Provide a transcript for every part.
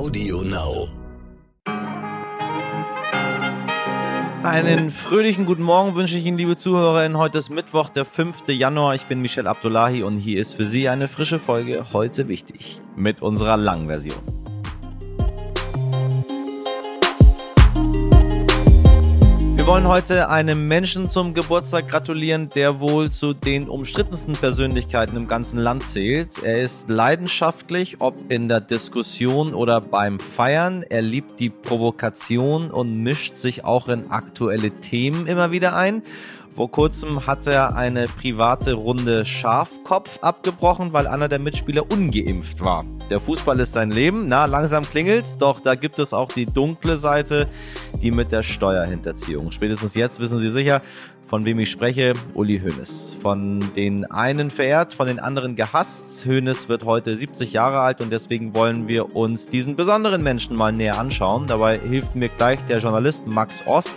Audio Now. Einen fröhlichen guten Morgen wünsche ich Ihnen, liebe ZuhörerInnen. Heute ist Mittwoch, der 5. Januar. Ich bin Michel Abdullahi und hier ist für Sie eine frische Folge Heute wichtig mit unserer langen Version. Wollen heute einem Menschen zum Geburtstag gratulieren, der wohl zu den umstrittensten Persönlichkeiten im ganzen Land zählt. Er ist leidenschaftlich, ob in der Diskussion oder beim Feiern. Er liebt die Provokation und mischt sich auch in aktuelle Themen immer wieder ein. Vor kurzem hat er eine private Runde Schafkopf abgebrochen, weil einer der Mitspieler ungeimpft war. Der Fußball ist sein Leben, na, langsam klingelt's, doch da gibt es auch die dunkle Seite, die mit der Steuerhinterziehung. Spätestens jetzt wissen Sie sicher, von wem ich spreche, Uli Hoeneß. Von den einen verehrt, von den anderen gehasst. Hoeneß wird heute 70 Jahre alt und deswegen wollen wir uns diesen besonderen Menschen mal näher anschauen. Dabei hilft mir gleich der Journalist Max Ost.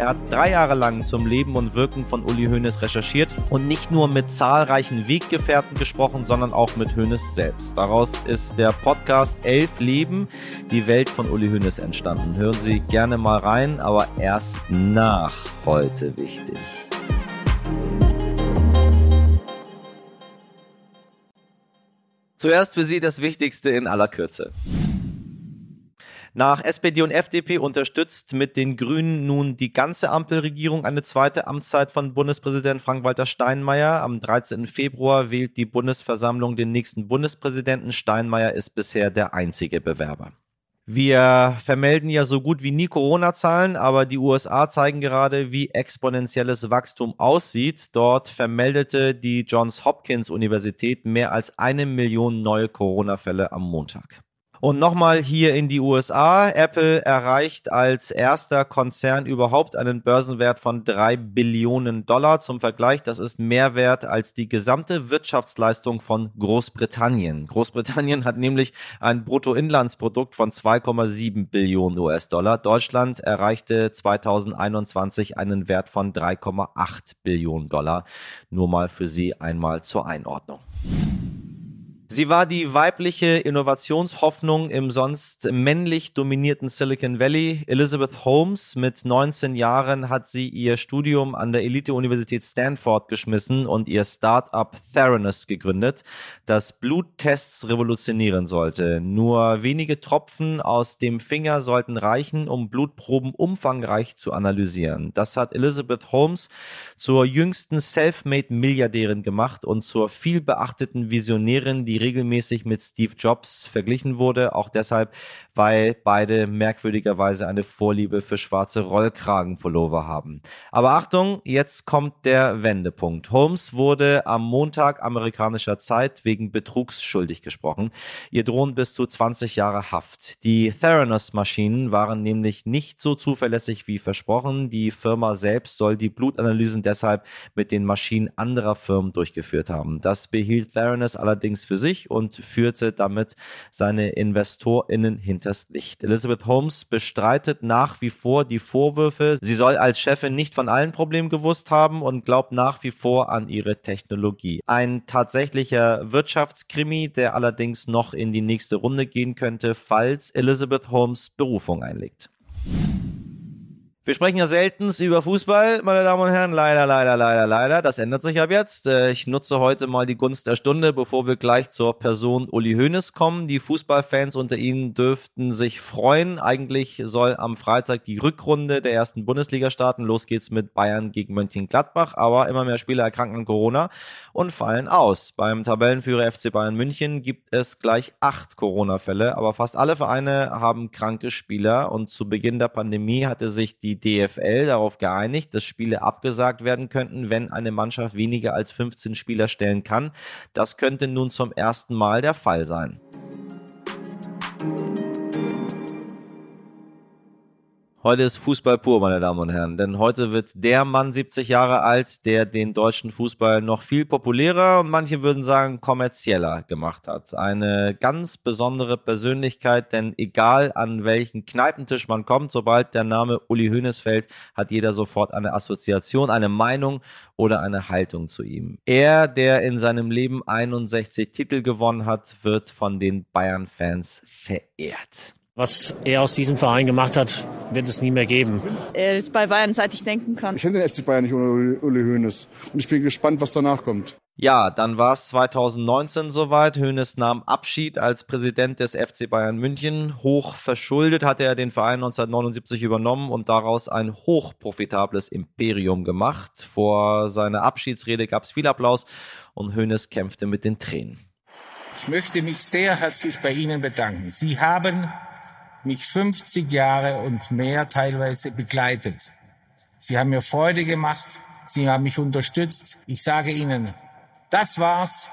Er hat drei Jahre lang zum Leben und Wirken von Uli Hoeneß recherchiert und nicht nur mit zahlreichen Weggefährten gesprochen, sondern auch mit Hoeneß selbst. Daraus ist der Podcast Elf Leben, die Welt von Uli Hoeneß entstanden. Hören Sie gerne mal rein, aber erst nach heute wichtig. Zuerst für Sie das Wichtigste in aller Kürze. Nach SPD und FDP unterstützt mit den Grünen nun die ganze Ampelregierung eine zweite Amtszeit von Bundespräsident Frank-Walter Steinmeier. Am 13. Februar wählt die Bundesversammlung den nächsten Bundespräsidenten. Steinmeier ist bisher der einzige Bewerber. Wir vermelden ja so gut wie nie Corona-Zahlen, aber die USA zeigen gerade, wie exponentielles Wachstum aussieht. Dort vermeldete die Johns Hopkins Universität mehr als eine Million neue Corona-Fälle am Montag. Und nochmal hier in die USA. Apple erreicht als erster Konzern überhaupt einen Börsenwert von drei Billionen Dollar. Zum Vergleich, das ist mehr wert als die gesamte Wirtschaftsleistung von Großbritannien. Großbritannien hat nämlich ein Bruttoinlandsprodukt von 2,7 Billionen US-Dollar. Deutschland erreichte 2021 einen Wert von 3,8 Billionen Dollar. Nur mal für Sie einmal zur Einordnung. Sie war die weibliche Innovationshoffnung im sonst männlich dominierten Silicon Valley. Elizabeth Holmes mit 19 Jahren hat sie ihr Studium an der Elite-Universität Stanford geschmissen und ihr Start-up Theranos gegründet, das Bluttests revolutionieren sollte. Nur wenige Tropfen aus dem Finger sollten reichen, um Blutproben umfangreich zu analysieren. Das hat Elizabeth Holmes zur jüngsten Selfmade-Milliardärin gemacht und zur vielbeachteten Visionärin, die regelmäßig mit Steve Jobs verglichen wurde, auch deshalb, weil beide merkwürdigerweise eine Vorliebe für schwarze Rollkragenpullover haben. Aber Achtung, jetzt kommt der Wendepunkt. Holmes wurde am Montag amerikanischer Zeit wegen Betrugs schuldig gesprochen. Ihr drohen bis zu 20 Jahre Haft. Die Theranos-Maschinen waren nämlich nicht so zuverlässig wie versprochen. Die Firma selbst soll die Blutanalysen deshalb mit den Maschinen anderer Firmen durchgeführt haben. Das behielt Theranos allerdings für sich sich und führte damit seine InvestorInnen hinters Licht. Elizabeth Holmes bestreitet nach wie vor die Vorwürfe. Sie soll als Chefin nicht von allen Problemen gewusst haben und glaubt nach wie vor an ihre Technologie. Ein tatsächlicher Wirtschaftskrimi, der allerdings noch in die nächste Runde gehen könnte, falls Elizabeth Holmes Berufung einlegt. Wir sprechen ja selten über Fußball, meine Damen und Herren. Leider, leider, leider, leider. Das ändert sich ab jetzt. Äh, ich nutze heute mal die Gunst der Stunde, bevor wir gleich zur Person Uli Hoeneß kommen. Die Fußballfans unter Ihnen dürften sich freuen. Eigentlich soll am Freitag die Rückrunde der ersten Bundesliga starten. Los geht's mit Bayern gegen Mönchengladbach. Aber immer mehr Spieler erkranken an Corona und fallen aus. Beim Tabellenführer FC Bayern München gibt es gleich acht Corona-Fälle. Aber fast alle Vereine haben kranke Spieler. Und zu Beginn der Pandemie hatte sich die die DFL darauf geeinigt, dass Spiele abgesagt werden könnten, wenn eine Mannschaft weniger als 15 Spieler stellen kann. Das könnte nun zum ersten Mal der Fall sein. Heute ist Fußball pur, meine Damen und Herren, denn heute wird der Mann 70 Jahre alt, der den deutschen Fußball noch viel populärer und manche würden sagen kommerzieller gemacht hat. Eine ganz besondere Persönlichkeit, denn egal an welchen Kneipentisch man kommt, sobald der Name Uli Hoeneß fällt, hat jeder sofort eine Assoziation, eine Meinung oder eine Haltung zu ihm. Er, der in seinem Leben 61 Titel gewonnen hat, wird von den Bayern-Fans verehrt. Was er aus diesem Verein gemacht hat, wird es nie mehr geben. Er ist bei Bayern, seit ich denken kann. Ich kenne den FC Bayern nicht ohne Uli Hoeneß. Und ich bin gespannt, was danach kommt. Ja, dann war es 2019 soweit. Hoeneß nahm Abschied als Präsident des FC Bayern München. Hoch verschuldet hatte er den Verein 1979 übernommen und daraus ein hochprofitables Imperium gemacht. Vor seiner Abschiedsrede gab es viel Applaus und Hoeneß kämpfte mit den Tränen. Ich möchte mich sehr herzlich bei Ihnen bedanken. Sie haben mich 50 Jahre und mehr teilweise begleitet. Sie haben mir Freude gemacht. Sie haben mich unterstützt. Ich sage Ihnen, das war's.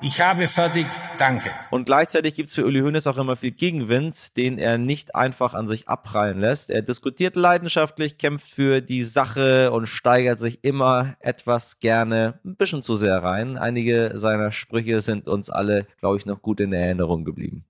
Ich habe fertig. Danke. Und gleichzeitig gibt's für Uli Hoeneß auch immer viel Gegenwind, den er nicht einfach an sich abprallen lässt. Er diskutiert leidenschaftlich, kämpft für die Sache und steigert sich immer etwas gerne ein bisschen zu sehr rein. Einige seiner Sprüche sind uns alle, glaube ich, noch gut in Erinnerung geblieben.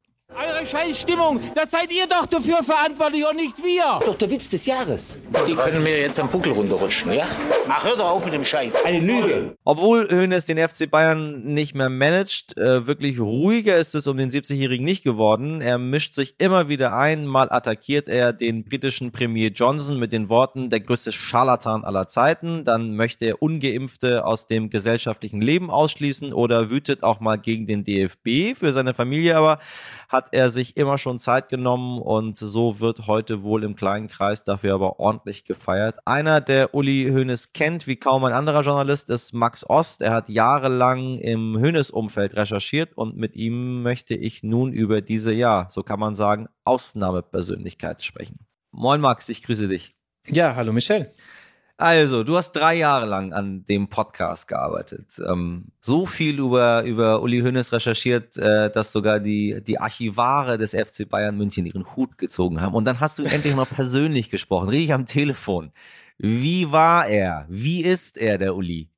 Eure Scheißstimmung, das seid ihr doch dafür verantwortlich und nicht wir. Doch der Witz des Jahres. Sie können mir jetzt am Buckel runterrutschen, ja? Ach, hör doch auf mit dem Scheiß. Eine Lüge. Obwohl Hoeneß den FC Bayern nicht mehr managt, äh, wirklich ruhiger ist es um den 70-Jährigen nicht geworden. Er mischt sich immer wieder ein. Mal attackiert er den britischen Premier Johnson mit den Worten, der größte Scharlatan aller Zeiten. Dann möchte er Ungeimpfte aus dem gesellschaftlichen Leben ausschließen oder wütet auch mal gegen den DFB. Für seine Familie aber hat er sich immer schon Zeit genommen und so wird heute wohl im kleinen Kreis dafür aber ordentlich gefeiert. Einer, der Uli Hoeneß kennt, wie kaum ein anderer Journalist, ist Max Ost. Er hat jahrelang im Hoeneß-Umfeld recherchiert und mit ihm möchte ich nun über diese, ja, so kann man sagen, Ausnahmepersönlichkeit sprechen. Moin Max, ich grüße dich. Ja, hallo Michelle. Also, du hast drei Jahre lang an dem Podcast gearbeitet. Ähm, so viel über, über Uli Hoeneß recherchiert, äh, dass sogar die, die Archivare des FC Bayern München ihren Hut gezogen haben. Und dann hast du endlich noch persönlich gesprochen, richtig am Telefon. Wie war er? Wie ist er, der Uli?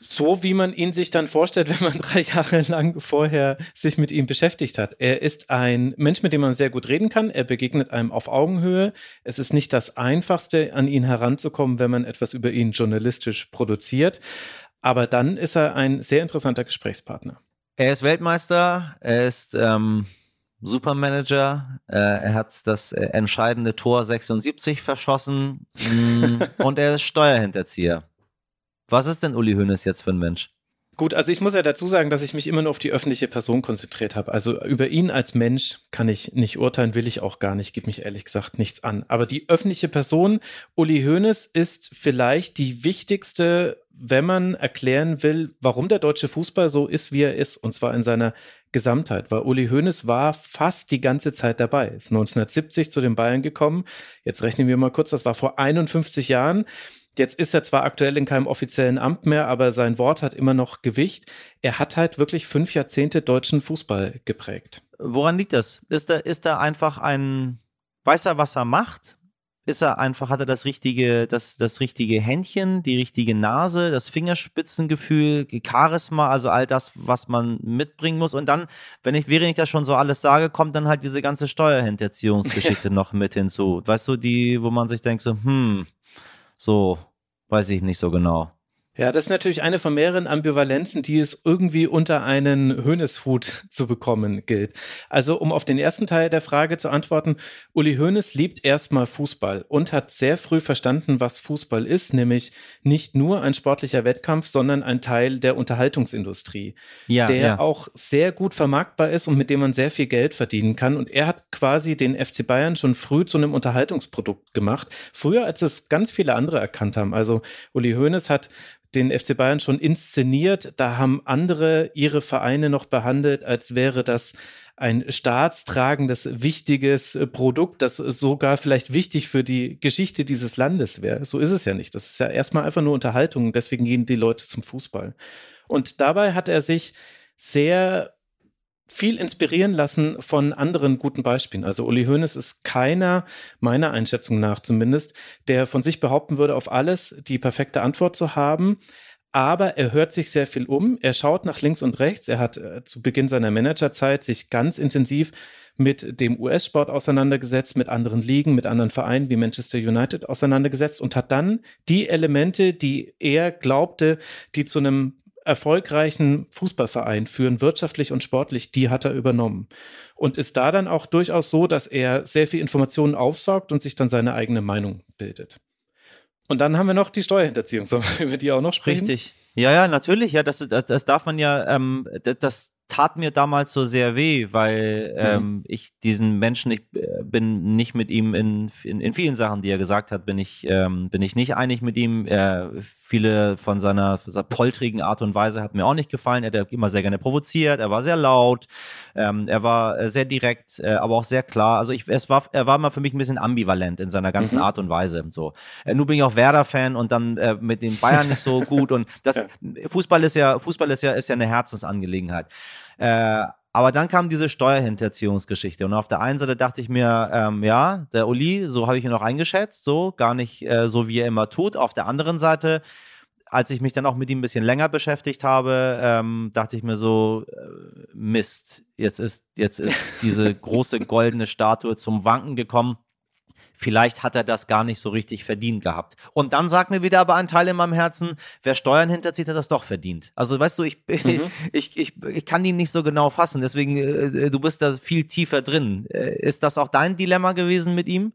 So wie man ihn sich dann vorstellt, wenn man drei Jahre lang vorher sich mit ihm beschäftigt hat. Er ist ein Mensch, mit dem man sehr gut reden kann. Er begegnet einem auf Augenhöhe. Es ist nicht das Einfachste, an ihn heranzukommen, wenn man etwas über ihn journalistisch produziert. Aber dann ist er ein sehr interessanter Gesprächspartner. Er ist Weltmeister, er ist ähm, Supermanager, äh, er hat das äh, entscheidende Tor 76 verschossen mm, und er ist Steuerhinterzieher. Was ist denn Uli Hoeneß jetzt für ein Mensch? Gut, also ich muss ja dazu sagen, dass ich mich immer nur auf die öffentliche Person konzentriert habe. Also über ihn als Mensch kann ich nicht urteilen, will ich auch gar nicht, gibt mich ehrlich gesagt nichts an. Aber die öffentliche Person, Uli Hoeneß, ist vielleicht die wichtigste, wenn man erklären will, warum der deutsche Fußball so ist, wie er ist, und zwar in seiner Gesamtheit, weil Uli Hoeneß war fast die ganze Zeit dabei. Ist 1970 zu den Bayern gekommen. Jetzt rechnen wir mal kurz, das war vor 51 Jahren. Jetzt ist er zwar aktuell in keinem offiziellen Amt mehr, aber sein Wort hat immer noch Gewicht. Er hat halt wirklich fünf Jahrzehnte deutschen Fußball geprägt. Woran liegt das? Ist er, ist er einfach ein, weiß er, was er macht? Ist er einfach, hat er das richtige, das, das richtige Händchen, die richtige Nase, das Fingerspitzengefühl, Charisma, also all das, was man mitbringen muss. Und dann, wenn ich, während ich das schon so alles sage, kommt dann halt diese ganze Steuerhinterziehungsgeschichte noch mit hinzu. Weißt du, die, wo man sich denkt so, hm, so, weiß ich nicht so genau. Ja, das ist natürlich eine von mehreren Ambivalenzen, die es irgendwie unter einen Hönes-Hut zu bekommen gilt. Also, um auf den ersten Teil der Frage zu antworten, Uli Hoeneß liebt erstmal Fußball und hat sehr früh verstanden, was Fußball ist, nämlich nicht nur ein sportlicher Wettkampf, sondern ein Teil der Unterhaltungsindustrie, ja, der ja. auch sehr gut vermarktbar ist und mit dem man sehr viel Geld verdienen kann. Und er hat quasi den FC Bayern schon früh zu einem Unterhaltungsprodukt gemacht, früher als es ganz viele andere erkannt haben. Also, Uli Hoeneß hat den FC Bayern schon inszeniert. Da haben andere ihre Vereine noch behandelt, als wäre das ein staatstragendes, wichtiges Produkt, das sogar vielleicht wichtig für die Geschichte dieses Landes wäre. So ist es ja nicht. Das ist ja erstmal einfach nur Unterhaltung. Deswegen gehen die Leute zum Fußball. Und dabei hat er sich sehr viel inspirieren lassen von anderen guten Beispielen. Also Uli Hoeneß ist keiner, meiner Einschätzung nach zumindest, der von sich behaupten würde, auf alles die perfekte Antwort zu haben. Aber er hört sich sehr viel um. Er schaut nach links und rechts. Er hat äh, zu Beginn seiner Managerzeit sich ganz intensiv mit dem US-Sport auseinandergesetzt, mit anderen Ligen, mit anderen Vereinen wie Manchester United auseinandergesetzt und hat dann die Elemente, die er glaubte, die zu einem erfolgreichen Fußballverein führen, wirtschaftlich und sportlich, die hat er übernommen. Und ist da dann auch durchaus so, dass er sehr viel Informationen aufsaugt und sich dann seine eigene Meinung bildet. Und dann haben wir noch die Steuerhinterziehung. Über die auch noch sprechen? Richtig. Ja, ja, natürlich. Ja, das, das, das darf man ja, ähm, das tat mir damals so sehr weh, weil ähm, mhm. ich diesen Menschen, ich äh, bin nicht mit ihm in, in, in vielen Sachen, die er gesagt hat, bin ich, ähm, bin ich nicht einig mit ihm. Er, viele von seiner, seiner poltrigen Art und Weise hat mir auch nicht gefallen. Er hat immer sehr gerne provoziert, er war sehr laut, ähm, er war äh, sehr direkt, äh, aber auch sehr klar. Also ich, es war, er war mal für mich ein bisschen ambivalent in seiner ganzen mhm. Art und Weise. So. Äh, nun bin ich auch Werder-Fan und dann äh, mit den Bayern nicht so gut und das ja. Fußball ist ja, Fußball ist ja, ist ja eine Herzensangelegenheit. Äh, aber dann kam diese Steuerhinterziehungsgeschichte. Und auf der einen Seite dachte ich mir, ähm, ja, der Uli, so habe ich ihn auch eingeschätzt, so, gar nicht äh, so, wie er immer tut. Auf der anderen Seite, als ich mich dann auch mit ihm ein bisschen länger beschäftigt habe, ähm, dachte ich mir so, äh, Mist, jetzt ist, jetzt ist diese große goldene Statue zum Wanken gekommen vielleicht hat er das gar nicht so richtig verdient gehabt. Und dann sagt mir wieder aber ein Teil in meinem Herzen, wer Steuern hinterzieht, hat das doch verdient. Also weißt du, ich, mhm. ich, ich, ich kann ihn nicht so genau fassen, deswegen, äh, du bist da viel tiefer drin. Äh, ist das auch dein Dilemma gewesen mit ihm?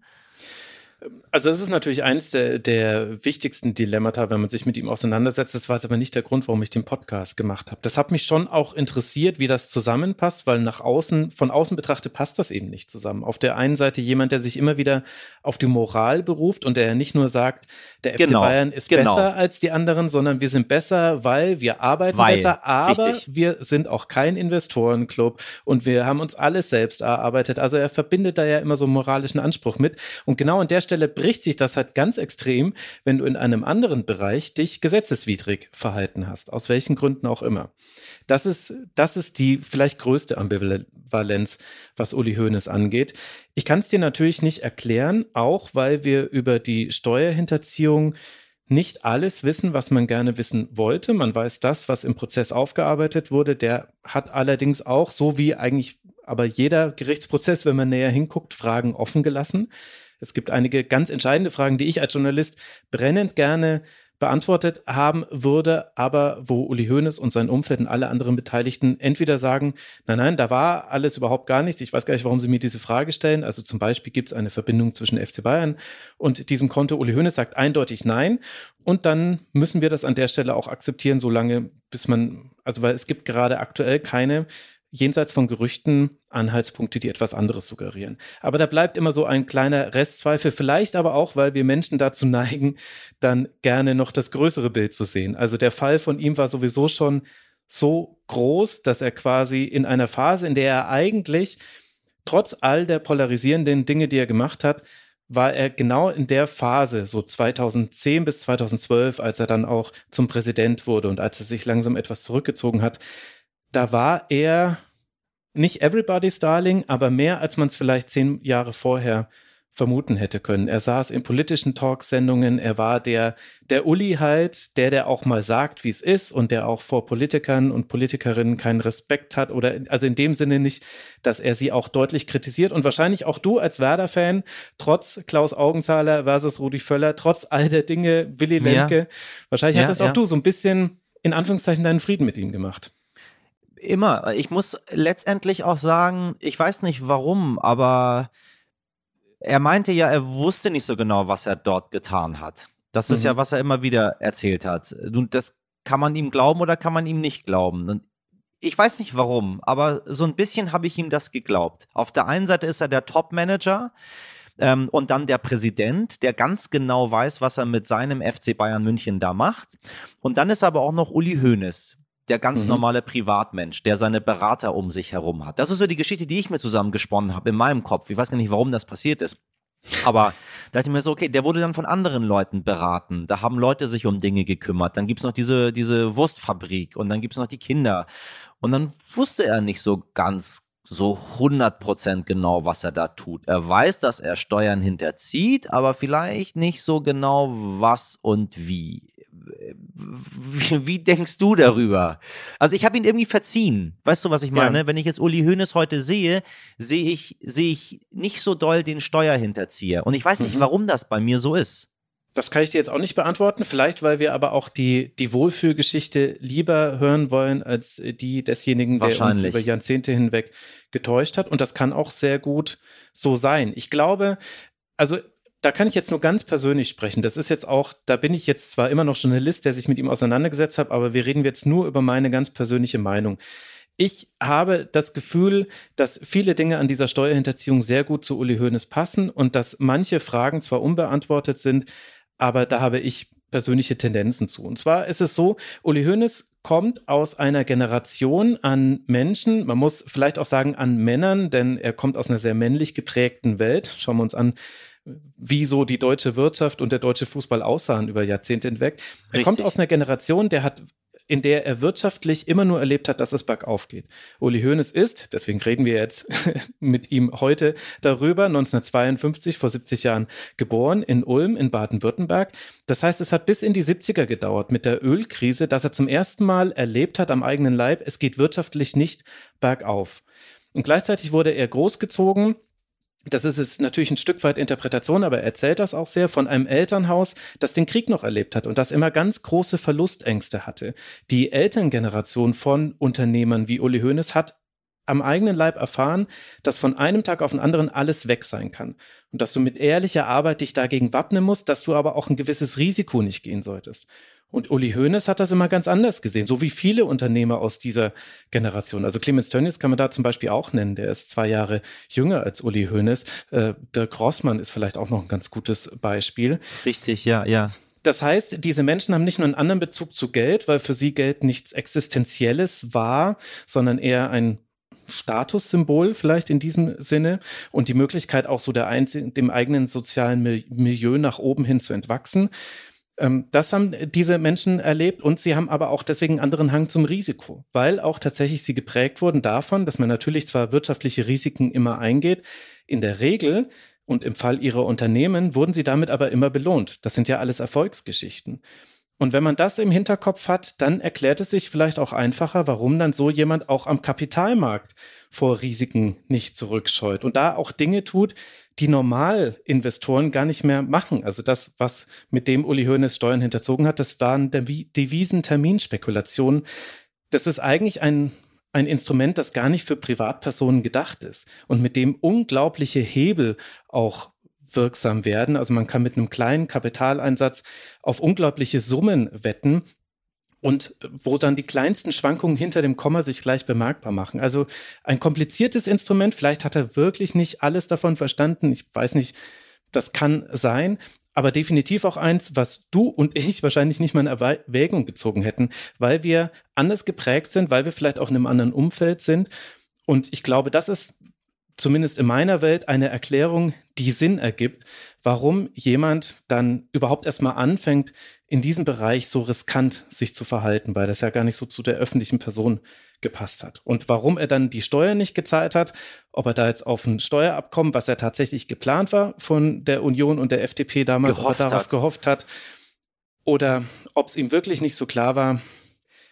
Also es ist natürlich eines der, der wichtigsten Dilemmata, wenn man sich mit ihm auseinandersetzt. Das war jetzt aber nicht der Grund, warum ich den Podcast gemacht habe. Das hat mich schon auch interessiert, wie das zusammenpasst, weil nach außen, von außen betrachtet, passt das eben nicht zusammen. Auf der einen Seite jemand, der sich immer wieder auf die Moral beruft und der nicht nur sagt, der FC genau, Bayern ist genau. besser als die anderen, sondern wir sind besser, weil wir arbeiten weil, besser, aber richtig. wir sind auch kein Investorenclub und wir haben uns alles selbst erarbeitet. Also er verbindet da ja immer so einen moralischen Anspruch mit. Und genau an der Stelle bricht sich das halt ganz extrem, wenn du in einem anderen Bereich dich gesetzeswidrig verhalten hast, aus welchen Gründen auch immer. Das ist, das ist die vielleicht größte Ambivalenz, was Uli Hoeneß angeht. Ich kann es dir natürlich nicht erklären, auch weil wir über die Steuerhinterziehung nicht alles wissen, was man gerne wissen wollte. Man weiß das, was im Prozess aufgearbeitet wurde. Der hat allerdings auch, so wie eigentlich aber jeder Gerichtsprozess, wenn man näher hinguckt, Fragen offen gelassen. Es gibt einige ganz entscheidende Fragen, die ich als Journalist brennend gerne beantwortet haben würde, aber wo Uli Hoeneß und sein Umfeld und alle anderen Beteiligten entweder sagen, nein, nein, da war alles überhaupt gar nichts. Ich weiß gar nicht, warum Sie mir diese Frage stellen. Also zum Beispiel gibt es eine Verbindung zwischen FC Bayern und diesem Konto. Uli Hoeneß sagt eindeutig nein. Und dann müssen wir das an der Stelle auch akzeptieren, solange bis man, also weil es gibt gerade aktuell keine jenseits von Gerüchten Anhaltspunkte, die etwas anderes suggerieren. Aber da bleibt immer so ein kleiner Restzweifel, vielleicht aber auch, weil wir Menschen dazu neigen, dann gerne noch das größere Bild zu sehen. Also der Fall von ihm war sowieso schon so groß, dass er quasi in einer Phase, in der er eigentlich trotz all der polarisierenden Dinge, die er gemacht hat, war er genau in der Phase, so 2010 bis 2012, als er dann auch zum Präsident wurde und als er sich langsam etwas zurückgezogen hat, da war er nicht Everybody's Darling, aber mehr, als man es vielleicht zehn Jahre vorher vermuten hätte können. Er saß in politischen Talksendungen, er war der, der Uli halt, der, der auch mal sagt, wie es ist und der auch vor Politikern und Politikerinnen keinen Respekt hat oder, also in dem Sinne nicht, dass er sie auch deutlich kritisiert und wahrscheinlich auch du als Werder-Fan, trotz Klaus Augenzahler versus Rudi Völler, trotz all der Dinge, Willi Lemke, ja. wahrscheinlich ja, hat das auch ja. du so ein bisschen in Anführungszeichen deinen Frieden mit ihm gemacht. Immer. Ich muss letztendlich auch sagen, ich weiß nicht warum, aber er meinte ja, er wusste nicht so genau, was er dort getan hat. Das ist mhm. ja, was er immer wieder erzählt hat. Nun, das kann man ihm glauben oder kann man ihm nicht glauben. Und ich weiß nicht warum, aber so ein bisschen habe ich ihm das geglaubt. Auf der einen Seite ist er der Top-Manager ähm, und dann der Präsident, der ganz genau weiß, was er mit seinem FC Bayern München da macht. Und dann ist aber auch noch Uli Hoeneß, der ganz mhm. normale Privatmensch, der seine Berater um sich herum hat. Das ist so die Geschichte, die ich mir zusammengesponnen habe in meinem Kopf. Ich weiß gar nicht, warum das passiert ist. Aber da dachte ich mir so, okay, der wurde dann von anderen Leuten beraten. Da haben Leute sich um Dinge gekümmert. Dann gibt's noch diese, diese Wurstfabrik und dann gibt's noch die Kinder. Und dann wusste er nicht so ganz so 100% genau, was er da tut. Er weiß, dass er Steuern hinterzieht, aber vielleicht nicht so genau, was und wie wie, wie, denkst du darüber? Also ich habe ihn irgendwie verziehen. Weißt du, was ich meine? Ja. Wenn ich jetzt Uli Hoeneß heute sehe, sehe ich, sehe ich nicht so doll den Steuerhinterzieher. Und ich weiß nicht, mhm. warum das bei mir so ist. Das kann ich dir jetzt auch nicht beantworten. Vielleicht, weil wir aber auch die, die Wohlfühlgeschichte lieber hören wollen, als die desjenigen, der uns über Jahrzehnte hinweg getäuscht hat. Und das kann auch sehr gut so sein. Ich glaube, also da kann ich jetzt nur ganz persönlich sprechen. Das ist jetzt auch, da bin ich jetzt zwar immer noch Journalist, der sich mit ihm auseinandergesetzt hat, aber wir reden jetzt nur über meine ganz persönliche Meinung. Ich habe das Gefühl, dass viele Dinge an dieser Steuerhinterziehung sehr gut zu Uli Hoeneß passen und dass manche Fragen zwar unbeantwortet sind, aber da habe ich persönliche Tendenzen zu. Und zwar ist es so, Uli Hoeneß kommt aus einer Generation an Menschen, man muss vielleicht auch sagen an Männern, denn er kommt aus einer sehr männlich geprägten Welt. Schauen wir uns an, wie so die deutsche Wirtschaft und der deutsche Fußball aussahen über Jahrzehnte hinweg. Er Richtig. kommt aus einer Generation, der hat in der er wirtschaftlich immer nur erlebt hat, dass es bergauf geht. Uli Hoeneß ist, deswegen reden wir jetzt mit ihm heute darüber, 1952, vor 70 Jahren geboren, in Ulm in Baden-Württemberg. Das heißt, es hat bis in die 70er gedauert mit der Ölkrise, dass er zum ersten Mal erlebt hat am eigenen Leib, es geht wirtschaftlich nicht bergauf. Und gleichzeitig wurde er großgezogen das ist jetzt natürlich ein Stück weit Interpretation, aber er erzählt das auch sehr von einem Elternhaus, das den Krieg noch erlebt hat und das immer ganz große Verlustängste hatte. Die Elterngeneration von Unternehmern wie Uli Hoeneß hat am eigenen Leib erfahren, dass von einem Tag auf den anderen alles weg sein kann und dass du mit ehrlicher Arbeit dich dagegen wappnen musst, dass du aber auch ein gewisses Risiko nicht gehen solltest. Und Uli Hoeneß hat das immer ganz anders gesehen, so wie viele Unternehmer aus dieser Generation. Also Clemens Tönnies kann man da zum Beispiel auch nennen, der ist zwei Jahre jünger als Uli Hoeneß. Äh, der Grossmann ist vielleicht auch noch ein ganz gutes Beispiel. Richtig, ja, ja. Das heißt, diese Menschen haben nicht nur einen anderen Bezug zu Geld, weil für sie Geld nichts Existenzielles war, sondern eher ein Statussymbol vielleicht in diesem Sinne und die Möglichkeit auch so der dem eigenen sozialen Milieu nach oben hin zu entwachsen. Ähm, das haben diese Menschen erlebt und sie haben aber auch deswegen einen anderen Hang zum Risiko, weil auch tatsächlich sie geprägt wurden davon, dass man natürlich zwar wirtschaftliche Risiken immer eingeht, in der Regel und im Fall ihrer Unternehmen wurden sie damit aber immer belohnt. Das sind ja alles Erfolgsgeschichten. Und wenn man das im Hinterkopf hat, dann erklärt es sich vielleicht auch einfacher, warum dann so jemand auch am Kapitalmarkt vor Risiken nicht zurückscheut und da auch Dinge tut, die Normalinvestoren gar nicht mehr machen. Also das, was mit dem Uli Hoeneß Steuern hinterzogen hat, das waren Devisenterminspekulationen. Das ist eigentlich ein, ein Instrument, das gar nicht für Privatpersonen gedacht ist und mit dem unglaubliche Hebel auch wirksam werden. Also man kann mit einem kleinen Kapitaleinsatz auf unglaubliche Summen wetten und wo dann die kleinsten Schwankungen hinter dem Komma sich gleich bemerkbar machen. Also ein kompliziertes Instrument, vielleicht hat er wirklich nicht alles davon verstanden, ich weiß nicht, das kann sein, aber definitiv auch eins, was du und ich wahrscheinlich nicht mal in Erwägung gezogen hätten, weil wir anders geprägt sind, weil wir vielleicht auch in einem anderen Umfeld sind. Und ich glaube, das ist zumindest in meiner Welt eine Erklärung, die Sinn ergibt, warum jemand dann überhaupt erstmal anfängt, in diesem Bereich so riskant sich zu verhalten, weil das ja gar nicht so zu der öffentlichen Person gepasst hat. Und warum er dann die Steuer nicht gezahlt hat, ob er da jetzt auf ein Steuerabkommen, was ja tatsächlich geplant war von der Union und der FDP damals, gehofft darauf hat. gehofft hat, oder ob es ihm wirklich nicht so klar war.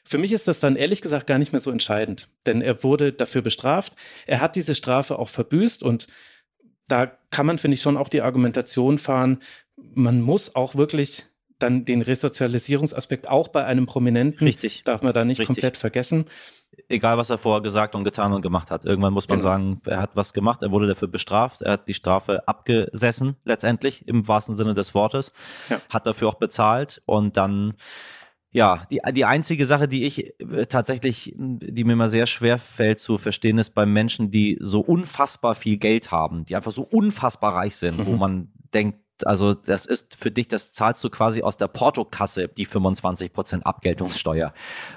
Für mich ist das dann ehrlich gesagt gar nicht mehr so entscheidend, denn er wurde dafür bestraft. Er hat diese Strafe auch verbüßt und da kann man, finde ich, schon auch die Argumentation fahren, man muss auch wirklich dann den Resozialisierungsaspekt auch bei einem Prominenten. Richtig. Darf man da nicht Richtig. komplett vergessen. Egal, was er vorher gesagt und getan und gemacht hat. Irgendwann muss man genau. sagen, er hat was gemacht, er wurde dafür bestraft, er hat die Strafe abgesessen, letztendlich, im wahrsten Sinne des Wortes. Ja. Hat dafür auch bezahlt und dann ja, die, die einzige Sache, die ich äh, tatsächlich, die mir immer sehr schwer fällt zu verstehen, ist bei Menschen, die so unfassbar viel Geld haben, die einfach so unfassbar reich sind, mhm. wo man denkt, also das ist für dich, das zahlst du quasi aus der Portokasse, die 25% Abgeltungssteuer.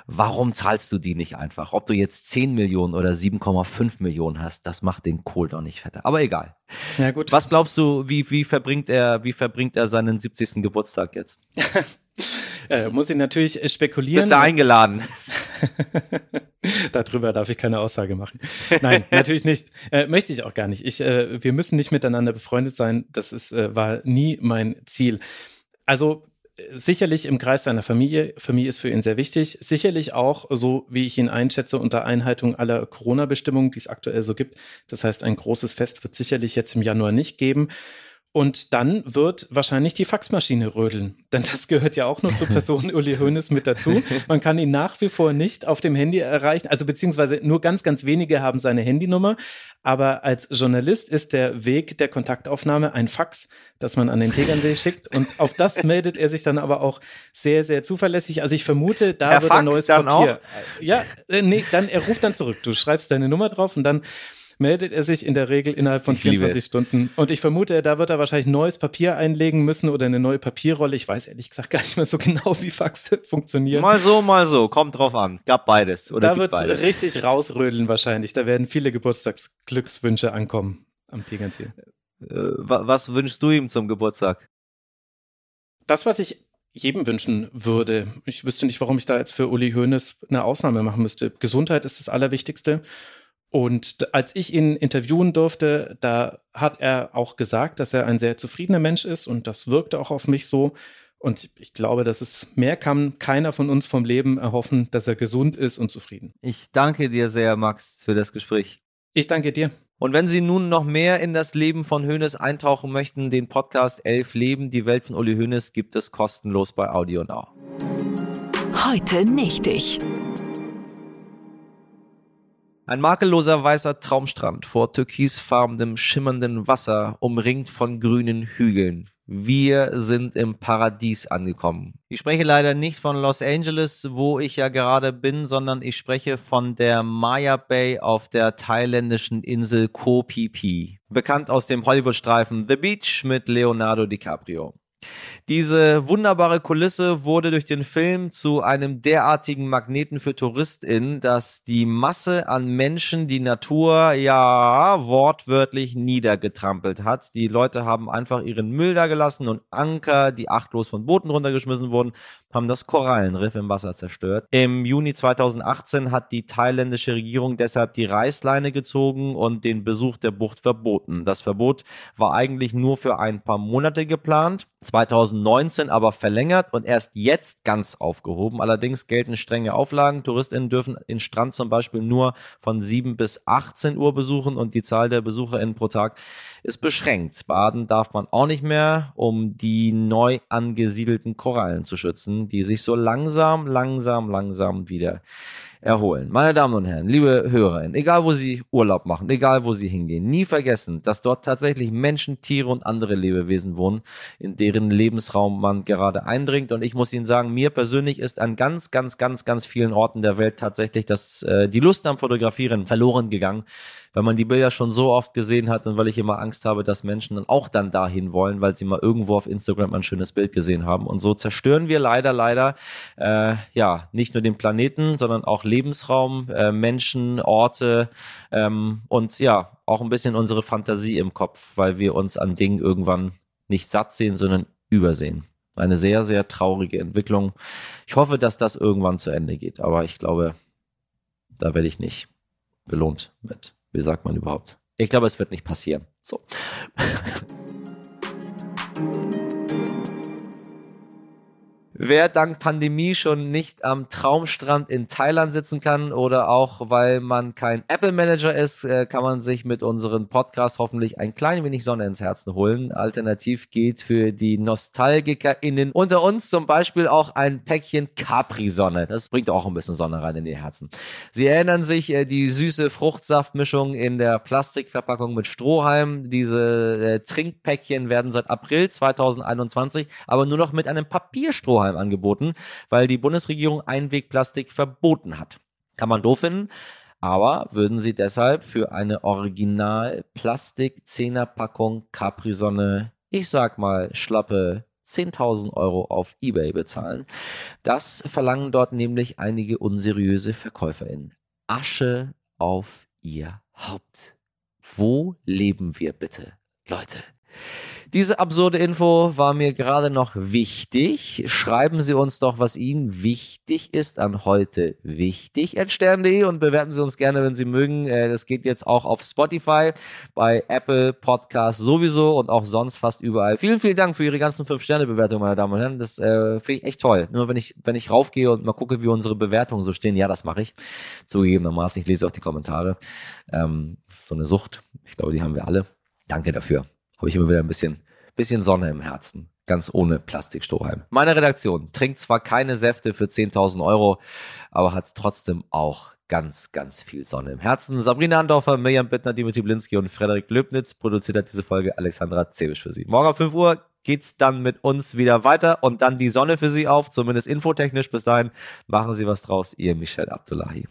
Warum zahlst du die nicht einfach? Ob du jetzt 10 Millionen oder 7,5 Millionen hast, das macht den Kohl doch nicht fetter. Aber egal. Ja, gut. Was glaubst du, wie, wie verbringt er, wie verbringt er seinen 70. Geburtstag jetzt? äh, muss ich natürlich spekulieren. Bist du eingeladen? Darüber darf ich keine Aussage machen. Nein, natürlich nicht. Äh, möchte ich auch gar nicht. Ich, äh, wir müssen nicht miteinander befreundet sein. Das ist, äh, war nie mein Ziel. Also sicherlich im Kreis seiner Familie. Familie ist für ihn sehr wichtig. Sicherlich auch, so wie ich ihn einschätze, unter Einhaltung aller Corona-Bestimmungen, die es aktuell so gibt. Das heißt, ein großes Fest wird sicherlich jetzt im Januar nicht geben. Und dann wird wahrscheinlich die Faxmaschine rödeln. Denn das gehört ja auch noch zur Person Uli Hoeneß mit dazu. Man kann ihn nach wie vor nicht auf dem Handy erreichen. Also beziehungsweise nur ganz, ganz wenige haben seine Handynummer. Aber als Journalist ist der Weg der Kontaktaufnahme ein Fax, das man an den Tegernsee schickt. Und auf das meldet er sich dann aber auch sehr, sehr zuverlässig. Also ich vermute, da Er wird ein neues dann Papier. auch? Ja, äh, nee, dann er ruft dann zurück. Du schreibst deine Nummer drauf und dann meldet er sich in der Regel innerhalb von Ich liebe 24 es. Stunden. Und ich vermute, da wird er wahrscheinlich neues Papier einlegen müssen oder eine neue Papierrolle. Ich weiß ehrlich gesagt gar nicht mehr so genau, wie Faxe funktionieren. Mal so, mal so. Kommt drauf an. Gab beides. Oder da wird es richtig rausrödeln wahrscheinlich. Da werden viele Geburtstagsglückswünsche ankommen am Tegernsee. Äh, wa- was wünschst du ihm zum Geburtstag? Das, was ich jedem wünschen würde, ich wüsste nicht, warum ich da jetzt für Uli Hoeneß eine Ausnahme machen müsste. Gesundheit ist das Allerwichtigste. Und als ich ihn interviewen durfte, da hat er auch gesagt, dass er ein sehr zufriedener Mensch ist und das wirkte auch auf mich so. Und ich glaube, dass es mehr kann keiner von uns vom Leben erhoffen, dass er gesund ist und zufrieden. Ich danke dir sehr, Max, für das Gespräch. Ich danke dir. Und wenn Sie nun noch mehr in das Leben von Hoeneß eintauchen möchten, den Podcast Elf Leben, die Welt von Uli Hoeneß gibt es kostenlos bei Audio Now. Heute nicht ich. Ein makelloser weißer Traumstrand vor türkisfarbenem schimmerndem Wasser, umringt von grünen Hügeln. Wir sind im Paradies angekommen. Ich spreche leider nicht von Los Angeles, wo ich ja gerade bin, sondern ich spreche von der Maya Bay auf der thailändischen Insel Koh Phi Phi. Bekannt aus dem Hollywood-Streifen The Beach mit Leonardo DiCaprio. Diese wunderbare Kulisse wurde durch den Film zu einem derartigen Magneten für TouristInnen, dass die Masse an Menschen die Natur ja wortwörtlich niedergetrampelt hat. Die Leute haben einfach ihren Müll da gelassen und Anker, die achtlos von Booten runtergeschmissen wurden, haben das Korallenriff im Wasser zerstört. Im Juni 2018 hat die thailändische Regierung deshalb die Reißleine gezogen und den Besuch der Bucht verboten. Das Verbot war eigentlich nur für ein paar Monate geplant, 2019 aber verlängert und erst jetzt ganz aufgehoben. Allerdings gelten strenge Auflagen. TouristInnen dürfen den Strand zum Beispiel nur von 7 bis 18 Uhr besuchen und die Zahl der BesucherInnen pro Tag ist beschränkt. Baden darf man auch nicht mehr, um die neu angesiedelten Korallen zu schützen, die sich so langsam, langsam, langsam wieder erholen. Meine Damen und Herren, liebe Hörerinnen, egal wo Sie Urlaub machen, egal wo Sie hingehen, nie vergessen, dass dort tatsächlich Menschen, Tiere und andere Lebewesen wohnen, in deren Lebensraum man gerade eindringt. Und ich muss Ihnen sagen, mir persönlich ist an ganz, ganz, ganz, ganz vielen Orten der Welt tatsächlich das, äh, die Lust am Fotografieren verloren gegangen weil man die Bilder schon so oft gesehen hat und weil ich immer Angst habe, dass Menschen dann auch dann dahin wollen, weil sie mal irgendwo auf Instagram ein schönes Bild gesehen haben. Und so zerstören wir leider, leider äh, ja nicht nur den Planeten, sondern auch Lebensraum, äh, Menschen, Orte ähm, und ja auch ein bisschen unsere Fantasie im Kopf, weil wir uns an Dingen irgendwann nicht satt sehen, sondern übersehen. Eine sehr, sehr traurige Entwicklung. Ich hoffe, dass das irgendwann zu Ende geht, aber ich glaube, da werde ich nicht belohnt mit wie sagt man überhaupt? Ich glaube, es wird nicht passieren. So. Wer dank Pandemie schon nicht am Traumstrand in Thailand sitzen kann oder auch weil man kein Apple Manager ist, äh, kann man sich mit unseren Podcasts hoffentlich ein klein wenig Sonne ins Herzen holen. Alternativ geht für die NostalgikerInnen unter uns zum Beispiel auch ein Päckchen Capri-Sonne. Das bringt auch ein bisschen Sonne rein in ihr Herzen. Sie erinnern sich, äh, die süße Fruchtsaftmischung in der Plastikverpackung mit Strohhalm. Diese äh, Trinkpäckchen werden seit April 2021 aber nur noch mit einem Papierstrohhalm angeboten, weil die Bundesregierung Einwegplastik verboten hat. Kann man doof finden, aber würden Sie deshalb für eine Original Plastik 10er Packung Capri-Sonne, ich sag mal schlappe 10.000 Euro auf eBay bezahlen? Das verlangen dort nämlich einige unseriöse VerkäuferInnen. Asche auf ihr Haupt. Wo leben wir bitte, Leute? Diese absurde Info war mir gerade noch wichtig. Schreiben Sie uns doch, was Ihnen wichtig ist an heute wichtig at stern.de und bewerten Sie uns gerne, wenn Sie mögen. Äh, Das geht jetzt auch auf Spotify, bei Apple Podcasts sowieso und auch sonst fast überall. Vielen, vielen Dank für Ihre ganzen 5-Sterne-Bewertungen, meine Damen und Herren. Das äh, finde ich echt toll. Nur wenn ich, wenn ich raufgehe und mal gucke, wie unsere Bewertungen so stehen, ja, das mache ich. Zugegebenermaßen, ich lese auch die Kommentare. Ähm, das ist so eine Sucht. Ich glaube, die haben wir alle. Danke dafür habe ich immer wieder ein bisschen bisschen Sonne im Herzen. Ganz ohne Plastikstrohhalm. Meine Redaktion trinkt zwar keine Säfte für 10.000 Euro, aber hat trotzdem auch ganz, ganz viel Sonne im Herzen. Sabrina Andorfer, Mirjam Bittner, Dimitri Blinski und Frederik Löbnitz produziert hat diese Folge Alexandra Zebisch für Sie. Morgen um 5 Uhr geht's dann mit uns wieder weiter und dann die Sonne für Sie auf, zumindest infotechnisch. Bis dahin machen Sie was draus. Ihr Michel Abdullahi.